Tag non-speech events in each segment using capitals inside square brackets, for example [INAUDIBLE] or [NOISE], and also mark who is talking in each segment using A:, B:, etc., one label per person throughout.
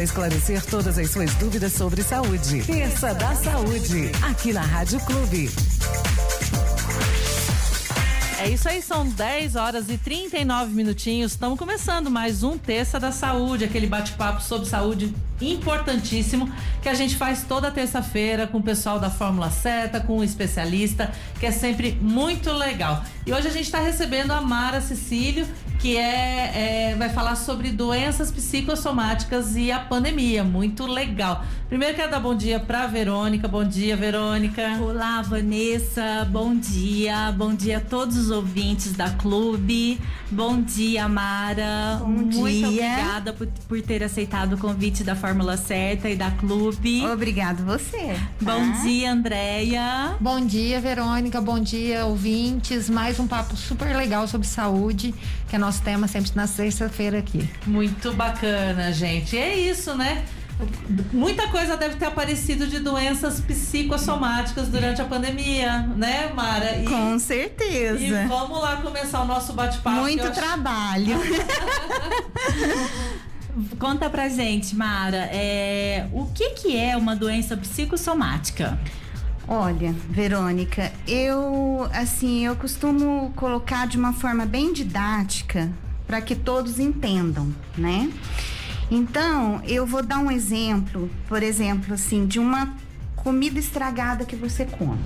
A: Esclarecer todas as suas dúvidas sobre saúde. Terça da Saúde, aqui na Rádio Clube.
B: É isso aí, são 10 horas e 39 minutinhos. Estamos começando mais um Terça da Saúde, aquele bate-papo sobre saúde importantíssimo que a gente faz toda terça-feira com o pessoal da Fórmula Certa, com um especialista, que é sempre muito legal. E hoje a gente está recebendo a Mara Cecílio, que é, é, vai falar sobre doenças psicossomáticas e a pandemia. Muito legal. Primeiro quero dar bom dia para Verônica. Bom dia, Verônica.
C: Olá, Vanessa. Bom dia. Bom dia a todos os ouvintes da Clube. Bom dia, Mara.
D: Bom
C: Muito
D: dia.
C: obrigada por, por ter aceitado o convite da Fórmula Certa e da Clube.
D: Obrigado você. tá?
C: Bom dia, Andréia.
E: Bom dia, Verônica. Bom dia, ouvintes. Mais um papo super legal sobre saúde, que é nosso tema sempre na sexta-feira aqui.
B: Muito bacana, gente. É isso, né? Muita coisa deve ter aparecido de doenças psicossomáticas durante a pandemia, né, Mara? E,
D: Com
B: e
D: certeza.
B: vamos lá começar o nosso bate-papo.
D: Muito
B: eu acho-
D: trabalho. [LAUGHS]
C: Conta pra gente, Mara, é, o que, que é uma doença psicossomática?
D: Olha, Verônica, eu assim, eu costumo colocar de uma forma bem didática para que todos entendam, né? Então, eu vou dar um exemplo, por exemplo, assim, de uma comida estragada que você come,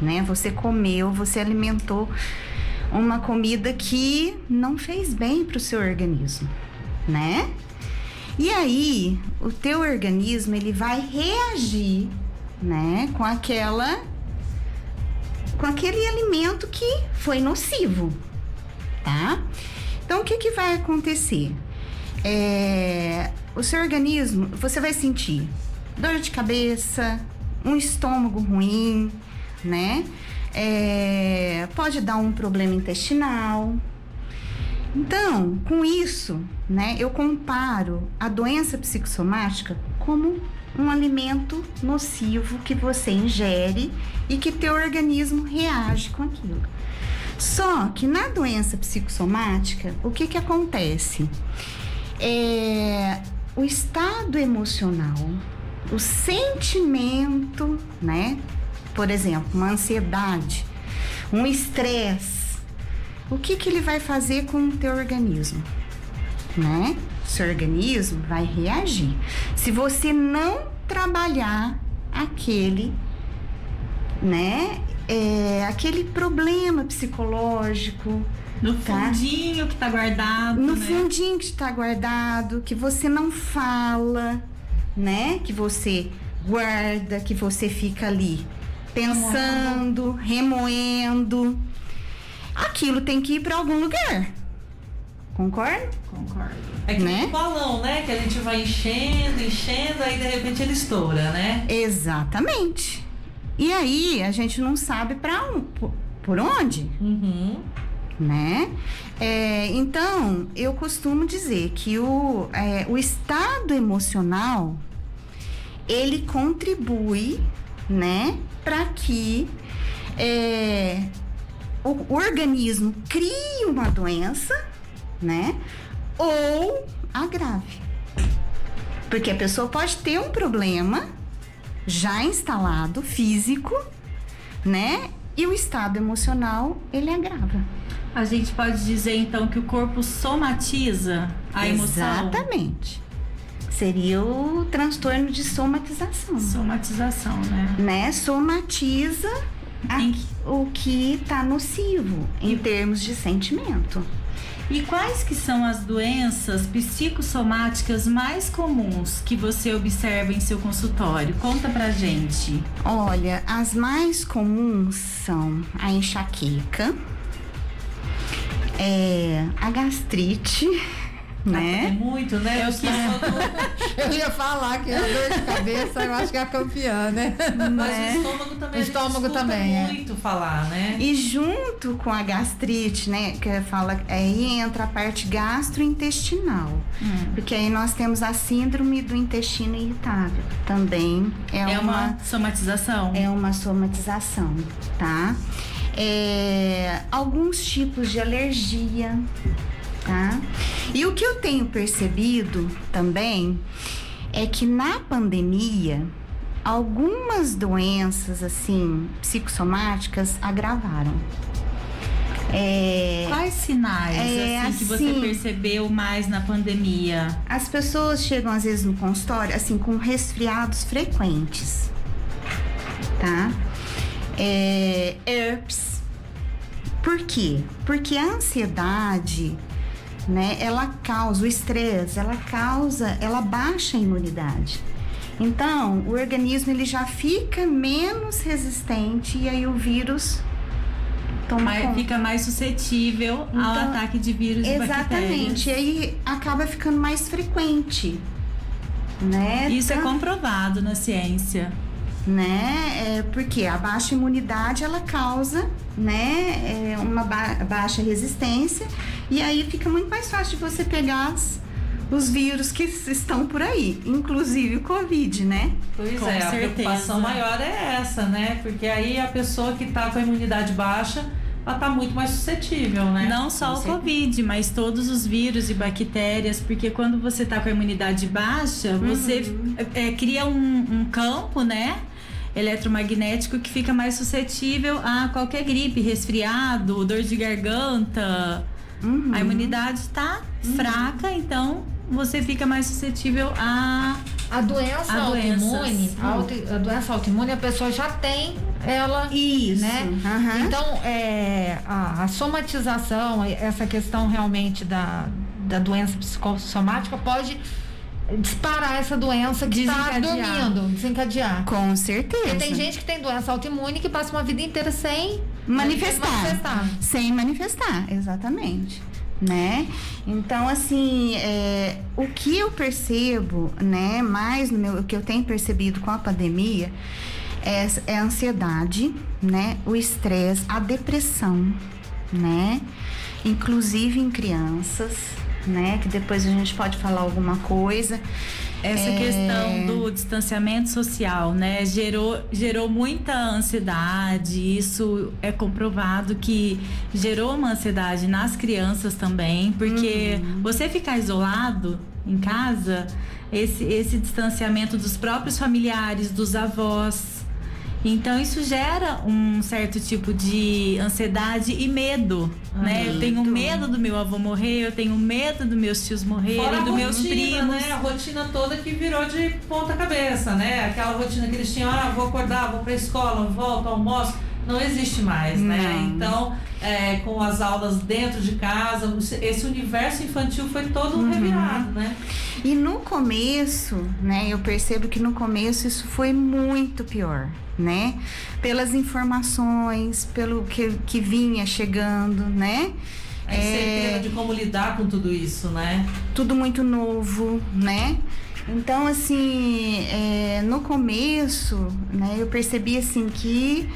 D: né? Você comeu, você alimentou uma comida que não fez bem para o seu organismo, né? E aí, o teu organismo ele vai reagir, né, com aquela com aquele alimento que foi nocivo, tá? Então, o que que vai acontecer? É, o seu organismo, você vai sentir dor de cabeça, um estômago ruim, né? É, pode dar um problema intestinal, então, com isso, né, eu comparo a doença psicossomática como um alimento nocivo que você ingere e que teu organismo reage com aquilo. Só que na doença psicossomática, o que que acontece? É, o estado emocional, o sentimento, né? Por exemplo, uma ansiedade, um estresse, o que, que ele vai fazer com o teu organismo? Né? Seu organismo vai reagir. Se você não trabalhar aquele, né? É, aquele problema psicológico,
C: No
D: Tá.
C: fundinho que tá guardado,
D: no
C: né?
D: fundinho que está guardado, que você não fala, né? Que você guarda, que você fica ali pensando, remoendo. Aquilo tem que ir para algum lugar. Concorda?
C: Concordo.
B: É que
D: né?
B: um balão, né? Que a gente vai enchendo, enchendo, aí de repente ele estoura, né?
D: Exatamente. E aí a gente não sabe para um, por, por onde,
B: Uhum.
D: né? É, então eu costumo dizer que o, é, o estado emocional ele contribui, né, para que é, o, organismo crie uma doença, né, ou agrave. Porque a pessoa pode ter um problema já instalado, físico, né, e o estado emocional ele agrava.
C: A gente pode dizer então que o corpo somatiza a emoção.
D: Exatamente. Seria o transtorno de somatização.
C: Somatização, né?
D: Né? Somatiza a-
C: que-
D: o que tá nocivo em termos de sentimento.
C: E quais que são as doenças psicossomáticas mais comuns que você observa em seu consultório? Conta pra gente.
D: Olha, as mais comuns são a enxaqueca, é, a gastrite,
B: É
D: né?
B: muito, né? Eu sou [LAUGHS]
E: Eu ia falar que a dor de cabeça eu acho que é a campeã, né?
B: Mas o estômago também.
E: O estômago também, é.
B: muito falar, né?
D: E junto com a gastrite, né, que fala, aí entra a parte gastrointestinal. Porque aí nós temos a síndrome do intestino irritável. Também é,
C: É,
D: uma,
C: uma somatização?
D: é uma somatização, tá? É, alguns tipos de alergia, tá? E o que eu tenho percebido também é que na pandemia algumas doenças assim psicossomáticas agravaram.
C: É, Quais sinais é, assim, que você assim, percebeu mais na pandemia?
D: As pessoas chegam às vezes no consultório assim com resfriados frequentes, tá? É, herpes. Por quê? Porque a ansiedade, né? Ela causa o estresse, ela causa, ela baixa a imunidade. Então, o organismo ele já fica menos resistente e aí o vírus
C: mais, fica mais suscetível então, ao ataque de vírus
D: Exatamente.
C: E,
D: e aí acaba ficando mais frequente. Né?
C: Isso é então, é comprovado na ciência.
D: Né? É porque a baixa imunidade ela causa né, é uma ba baixa resistência e aí fica muito mais fácil de você pegar as, os vírus que estão por aí, inclusive o Covid, né?
B: Pois com é, certeza. a preocupação maior é essa, né? Porque aí a pessoa que está com a imunidade baixa ela está muito mais suscetível, né?
C: Não só o Covid, mas todos os vírus e bactérias, porque quando você está com a imunidade baixa, uhum. você é, cria um, um campo, né? eletromagnético que fica mais suscetível a qualquer gripe, resfriado, dor de garganta. Uhum. A imunidade está uhum. fraca, então você fica mais suscetível a
E: a doença a autoimune, a, a, doença autoimune a pessoa já tem ela,
D: Isso.
E: né? Uhum. Então, é, a, a, somatização, essa questão realmente da, da doença psicossomática pode disparar essa doença que está dormindo, desencadear.
D: Com certeza. Porque
E: tem gente que tem doença autoimune que passa uma vida inteira sem
D: manifestar. manifestar. Sem manifestar, exatamente né? Então, assim, é, o que eu percebo, né, mais no meu, o que eu tenho percebido com a pandemia é, é a ansiedade, né? O estresse, a depressão, né? Inclusive em crianças, né? Que depois a gente pode falar alguma coisa.
C: Essa é... questão do distanciamento social, né, gerou, gerou muita ansiedade. Isso é comprovado que gerou uma ansiedade nas crianças também, porque uhum. você ficar isolado em casa, esse, esse distanciamento dos próprios familiares, dos avós, então isso gera um certo tipo de ansiedade e medo, ah, né? Eu tenho medo do meu avô morrer, eu tenho medo dos meus tios morrerem, dos meus primos.
B: Né? A rotina toda que virou de ponta cabeça, né? Aquela rotina que eles tinham, ah, vou acordar, vou pra escola, volto, almoço não existe mais, né? não. né? Então, é, com as aulas dentro de casa, esse universo infantil foi todo uhum. revirado, né?
D: E no começo, né, eu percebo que no começo isso foi muito pior, né? Pelas informações, pelo que, que vinha chegando, né?
B: A incerteza é, de como lidar com tudo isso, né?
D: Tudo muito novo, né? Então, assim, é, no começo, né, eu percebi assim que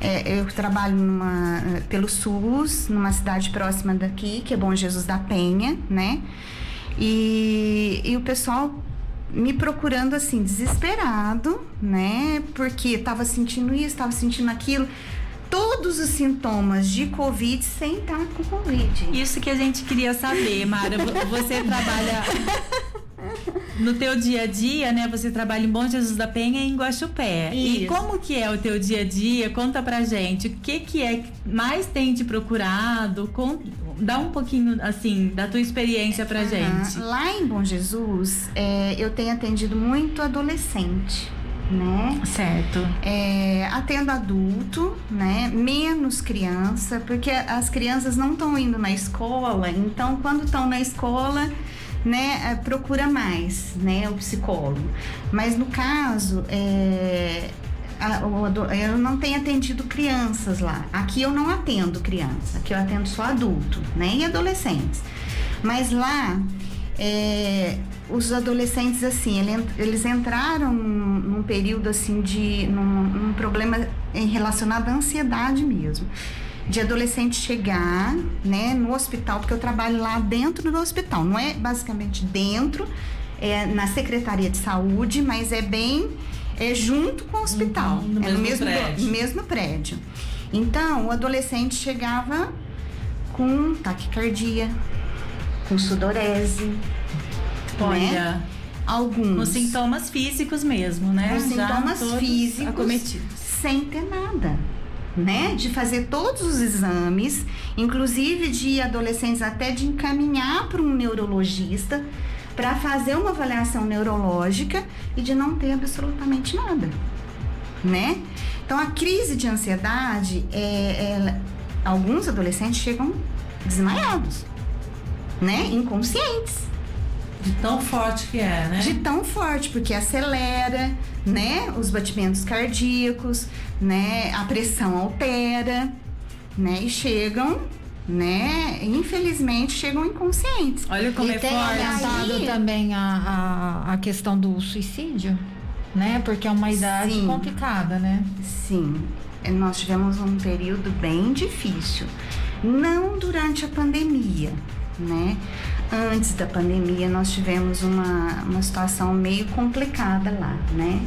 D: é, eu trabalho numa, pelo SUS, numa cidade próxima daqui, que é Bom Jesus da Penha, né? E, e o pessoal me procurando assim, desesperado, né? Porque estava sentindo isso, estava sentindo aquilo. Todos os sintomas de Covid sem estar com Covid.
C: Isso que a gente queria saber, Mara. Você trabalha no teu dia a dia, né? Você trabalha em Bom Jesus da Penha e em Guaxupé. Isso. E como que é o teu dia a dia? Conta pra gente. O que que é que mais tem te procurado? Com, dá um pouquinho, assim, da tua experiência pra uhum. gente.
D: Lá em Bom Jesus, é, eu tenho atendido muito adolescente. Né?
C: Certo.
D: É, atendo adulto, né? Menos criança, porque as crianças não estão indo na escola, então quando estão na escola né, é, procura mais, né, o psicólogo. Mas no caso, é, a, o, eu não tenho atendido crianças lá. Aqui eu não atendo criança, aqui eu atendo só adulto, né, e adolescentes. Mas lá, é, os adolescentes, assim, eles entraram num, num período, assim, de... num, num problema relacionado à ansiedade mesmo de adolescente chegar, né, no hospital, porque eu trabalho lá dentro do hospital, não é basicamente dentro, é na Secretaria de Saúde, mas é bem é junto com o hospital, uhum, no é mesmo no mesmo prédio. mesmo prédio. Então, o adolescente chegava com taquicardia, com sudorese, né? Olha. Né? Alguns.
C: Com sintomas físicos mesmo, né?
D: Com sintomas físicos.
C: Acometidos.
D: Sem ter nada. Né? De fazer todos os exames, inclusive de adolescentes até de encaminhar para um neurologista para fazer uma avaliação neurológica e de não ter absolutamente nada, né? Então a crise de ansiedade, é, alguns adolescentes chegam desmaiados, né? Inconscientes.
B: De tão forte que é, né?
D: De tão forte, porque acelera, né? Os batimentos cardíacos, né? A pressão altera, né? E chegam, né? Infelizmente chegam inconscientes.
C: Olha como
E: e
C: é
E: tem
C: forte.
E: aumentado
D: Aí-
E: também a, a, a questão do suicídio, né? Porque é uma idade
D: Sim.
E: complicada, né?
D: Sim, eh, nós tivemos um período bem difícil. Não durante a pandemia, né? Antes da pandemia nós tivemos uma, uma situação meio complicada lá, né?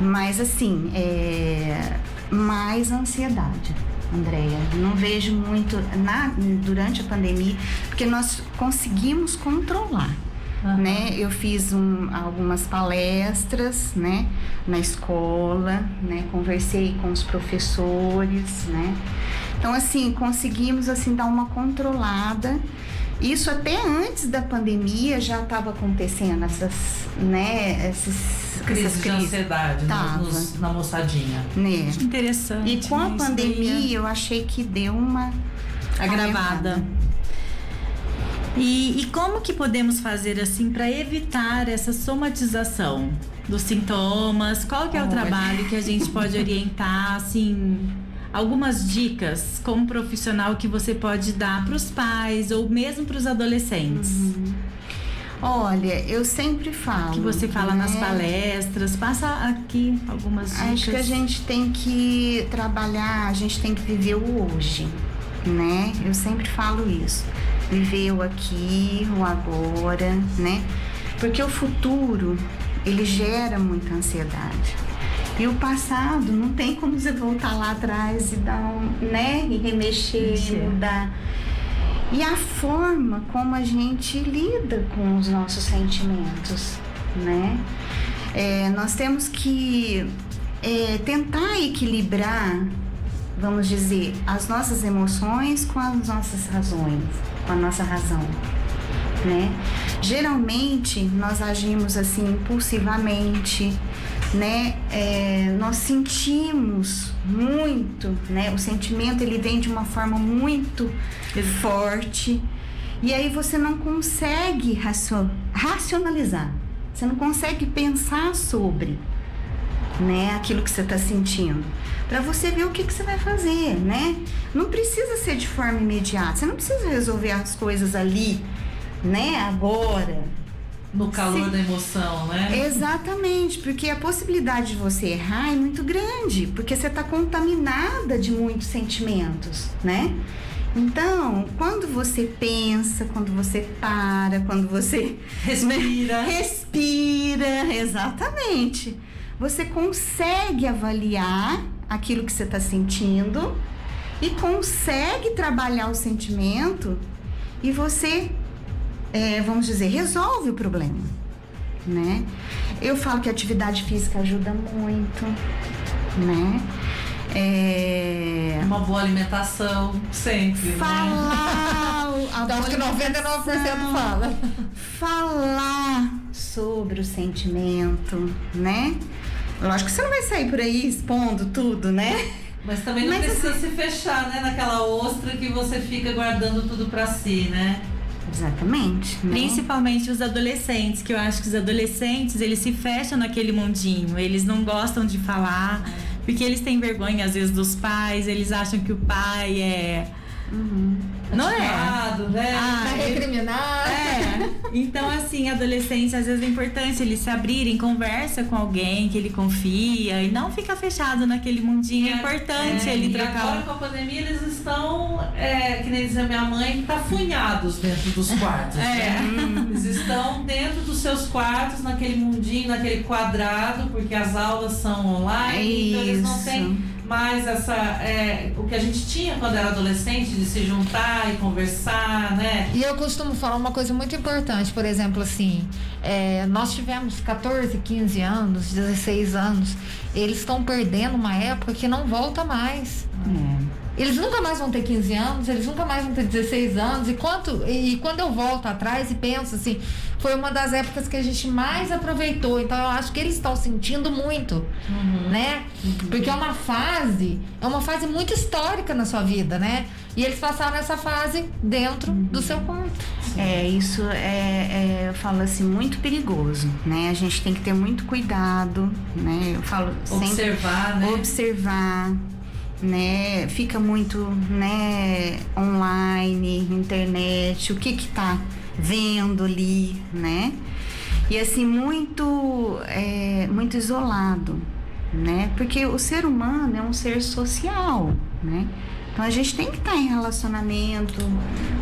D: Mas assim, é, mais ansiedade, Andréia. Não vejo muito na, durante a pandemia, porque nós conseguimos controlar
B: Aham.
D: né? Eu fiz um, algumas palestras, né? Na escola, né? Conversei com os professores, né? Então, assim, conseguimos, assim, dar uma controlada. Isso até antes da pandemia já estava acontecendo, essas, né? Esses,
B: Crise
D: essas
B: de ansiedade
D: Tava.
B: nos- na moçadinha.
D: né?
C: Interessante.
D: E com a
C: né? Isso daí
D: pandemia, eu achei que deu uma...
C: é agravada. E, e como que podemos fazer assim para evitar essa somatização dos sintomas? Qual que é o
D: Olha.
C: trabalho que a gente pode orientar, assim, algumas dicas como profissional que você pode dar para os pais ou mesmo para os adolescentes?
D: Olha, eu sempre falo.
C: Que você fala nas
D: né?
C: palestras, passa aqui algumas dicas.
D: Acho que a gente tem que trabalhar, a gente tem que viver o hoje, né? Eu sempre falo isso. Viver o aqui, o agora, né? Porque o futuro, ele gera muita ansiedade. E o passado não tem como você voltar lá atrás e dar um, né? E remexer,
C: Mexer.
D: mudar. E a forma como a gente lida com os nossos sentimentos, né? É, nós temos que é, tentar equilibrar, vamos dizer, as nossas emoções com as nossas razões, com a nossa razão, né? Geralmente nós agimos assim impulsivamente, né? É, nós sentimos muito, né? O sentimento ele vem de uma forma muito forte e aí você não consegue racio- racionalizar, você não consegue pensar sobre, né? Aquilo que você está sentindo, para você ver o que, que você vai fazer, né? Não precisa ser de forma imediata, você não precisa resolver as coisas ali, né? Agora.
B: No calor
D: Sim.
B: da emoção, né?
D: Exatamente, porque a possibilidade de você errar é muito grande, porque você está contaminada de muitos sentimentos, né? Então, quando você pensa, quando você para, quando você
B: Respira.
D: respira, exatamente, você consegue avaliar aquilo que você está sentindo e consegue trabalhar o sentimento e você, é, vamos dizer, resolve o problema, né? Eu falo que a atividade física ajuda muito, né? É,
B: Uma boa alimentação, sempre. Né?
D: falar [LAUGHS]
E: Então, acho que 99%
D: alimentação,
E: fala.
D: falar sobre o sentimento, né? Lógico que você não vai sair por aí expondo tudo, né?
B: Mas também não
D: Mas
B: precisa se fechar, né? Naquela ostra que você fica guardando tudo pra si, né?
D: Exatamente. né?
C: Principalmente os adolescentes, que eu acho que os adolescentes, eles se fecham naquele mundinho, eles não gostam de falar, porque eles têm vergonha às vezes dos pais, eles acham que o pai é Não é?
B: Né?
C: Ah,
E: Vai recriminar.
C: É. Então, assim, adolescente, às vezes é importante eles se abrirem, conversa com alguém que ele confia e não fica fechado naquele mundinho. É importante
B: É,
C: ele
B: e
C: trocar.
B: agora com a pandemia eles estão, é, que nem diz a minha mãe, tafunhados dentro dos [LAUGHS] quartos.
C: É.
B: né? Eles estão dentro dos seus quartos, naquele mundinho, naquele quadrado, porque as aulas são online, então eles não têm mais essa é, o que a gente tinha quando era adolescente de se juntar e conversar, né?
E: E eu costumo falar uma coisa muito importante, por exemplo, assim, é, nós tivemos 14, 15 anos, 16 anos, eles estão perdendo uma época que não volta mais. É. Eles nunca mais vão ter 15 anos, eles nunca mais vão ter 16 anos. E, quanto, e, e quando eu volto atrás e penso assim, foi uma das épocas que a gente mais aproveitou. Então eu acho que eles estão sentindo muito, uhum. né? Uhum. Porque é uma fase, é uma fase muito histórica na sua vida, né? E eles passaram essa fase dentro uhum. do seu quarto.
D: É, isso é, é, eu falo assim, muito perigoso, né? A gente tem que ter muito cuidado, né? Eu falo
B: observar,
D: sempre, né? Observar, né? Fica muito, né, online, internet, o que que tá vendo ali, né? E assim, muito, é, muito isolado, né? Porque o ser humano é um ser social, né? Então a gente tem que estar em relacionamento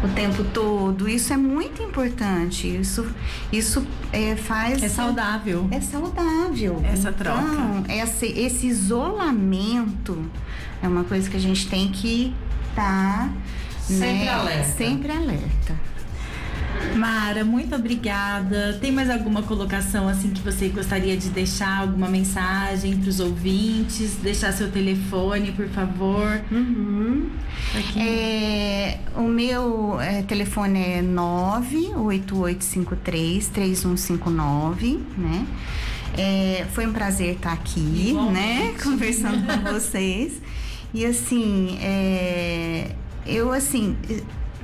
D: o tempo todo. Isso é muito importante. Isso, isso é, faz.
C: É saudável.
D: É saudável.
C: Essa troca.
D: Então, esse, esse isolamento é uma coisa que a gente tem que estar tá,
B: sempre né, alerta.
D: Sempre alerta.
C: Mara, muito obrigada. Tem mais alguma colocação assim que você gostaria de deixar? Alguma mensagem para os ouvintes? Deixar seu telefone, por favor.
D: Uhum. É, o meu é, telefone é 988533159, né? É, foi um prazer estar aqui, né? [LAUGHS] Conversando com [LAUGHS] vocês. E assim, é, eu assim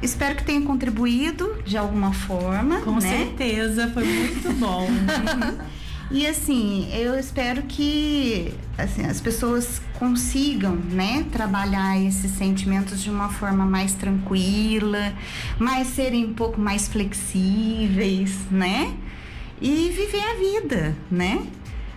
D: espero que tenha contribuído de alguma forma.
C: Com
D: né?
C: certeza, foi muito [LAUGHS] bom.
D: e assim, eu espero que assim, as pessoas consigam, né, trabalhar esses sentimentos de uma forma mais tranquila, mais serem um pouco mais flexíveis, né? E viver a vida, né?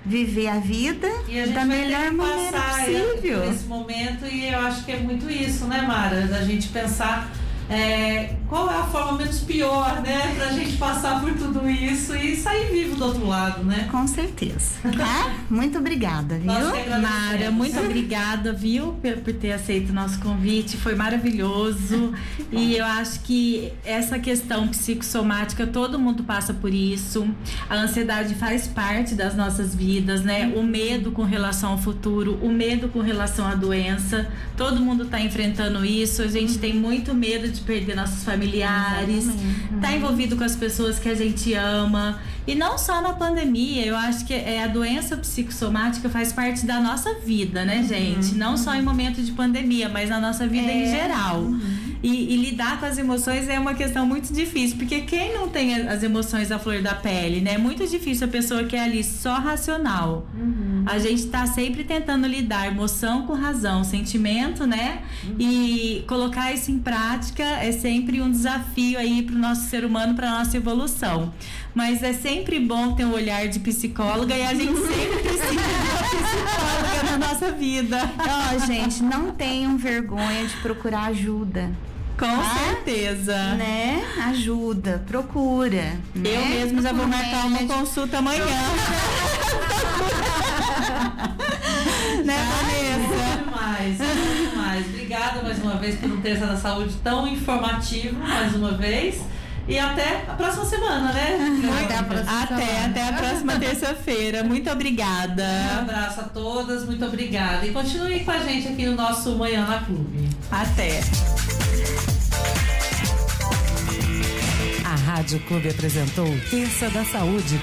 D: viver a vida
B: a
D: da melhor maneira possível.
B: Nesse momento, e eu acho que é muito isso, né, Mara? Da gente pensar é, qual é a forma menos pior, né, pra gente passar por tudo isso e sair vivo do outro lado, né?
D: Com certeza. Tá? muito obrigada, viu?
C: Mara, muito obrigada, viu, por ter aceito o nosso convite. Foi maravilhoso. e eu acho que essa questão psicossomática, todo mundo passa por isso. A ansiedade faz parte das nossas vidas, né? O medo com relação ao futuro, o medo com relação à doença. Todo mundo está enfrentando isso. A gente tem muito medo de de perder nossos familiares, Exatamente. tá envolvido com as pessoas que a gente ama. E não só na pandemia, eu acho que é, a doença psicossomática faz parte da nossa vida, né, uhum. gente? Não só em momento de pandemia, mas na nossa vida é. em geral. Uhum. E, e, lidar com as emoções é uma questão muito difícil, porque quem não tem as emoções à flor da pele, né? É muito difícil a pessoa que é ali só racional. Uhum. A gente está sempre tentando lidar emoção com razão, sentimento, né? Uhum. E colocar isso em prática é sempre um desafio aí para o nosso ser humano, para nossa evolução. Mas é sempre bom ter um olhar de psicóloga e a gente [LAUGHS] sempre precisa de uma psicóloga na nossa vida.
D: Ó, oh, gente, não tenham vergonha de procurar ajuda.
C: Com tá? certeza.
D: Né? Ajuda, procura.
C: Né? Eu mesmo já vou marcar uma consulta amanhã. [LAUGHS] [LAUGHS]
B: né, Vanessa? Demais, demais. Obrigada mais uma vez por um Terça da Saúde tão informativo, mais uma vez. E até a próxima semana, né?
C: Até a próxima, até, até a próxima terça-feira. Muito obrigada.
B: Um abraço a todas, muito obrigada. E continue com a gente aqui no nosso Manhã na Clube.
C: Até.
A: A Rádio Clube apresentou Terça da Saúde.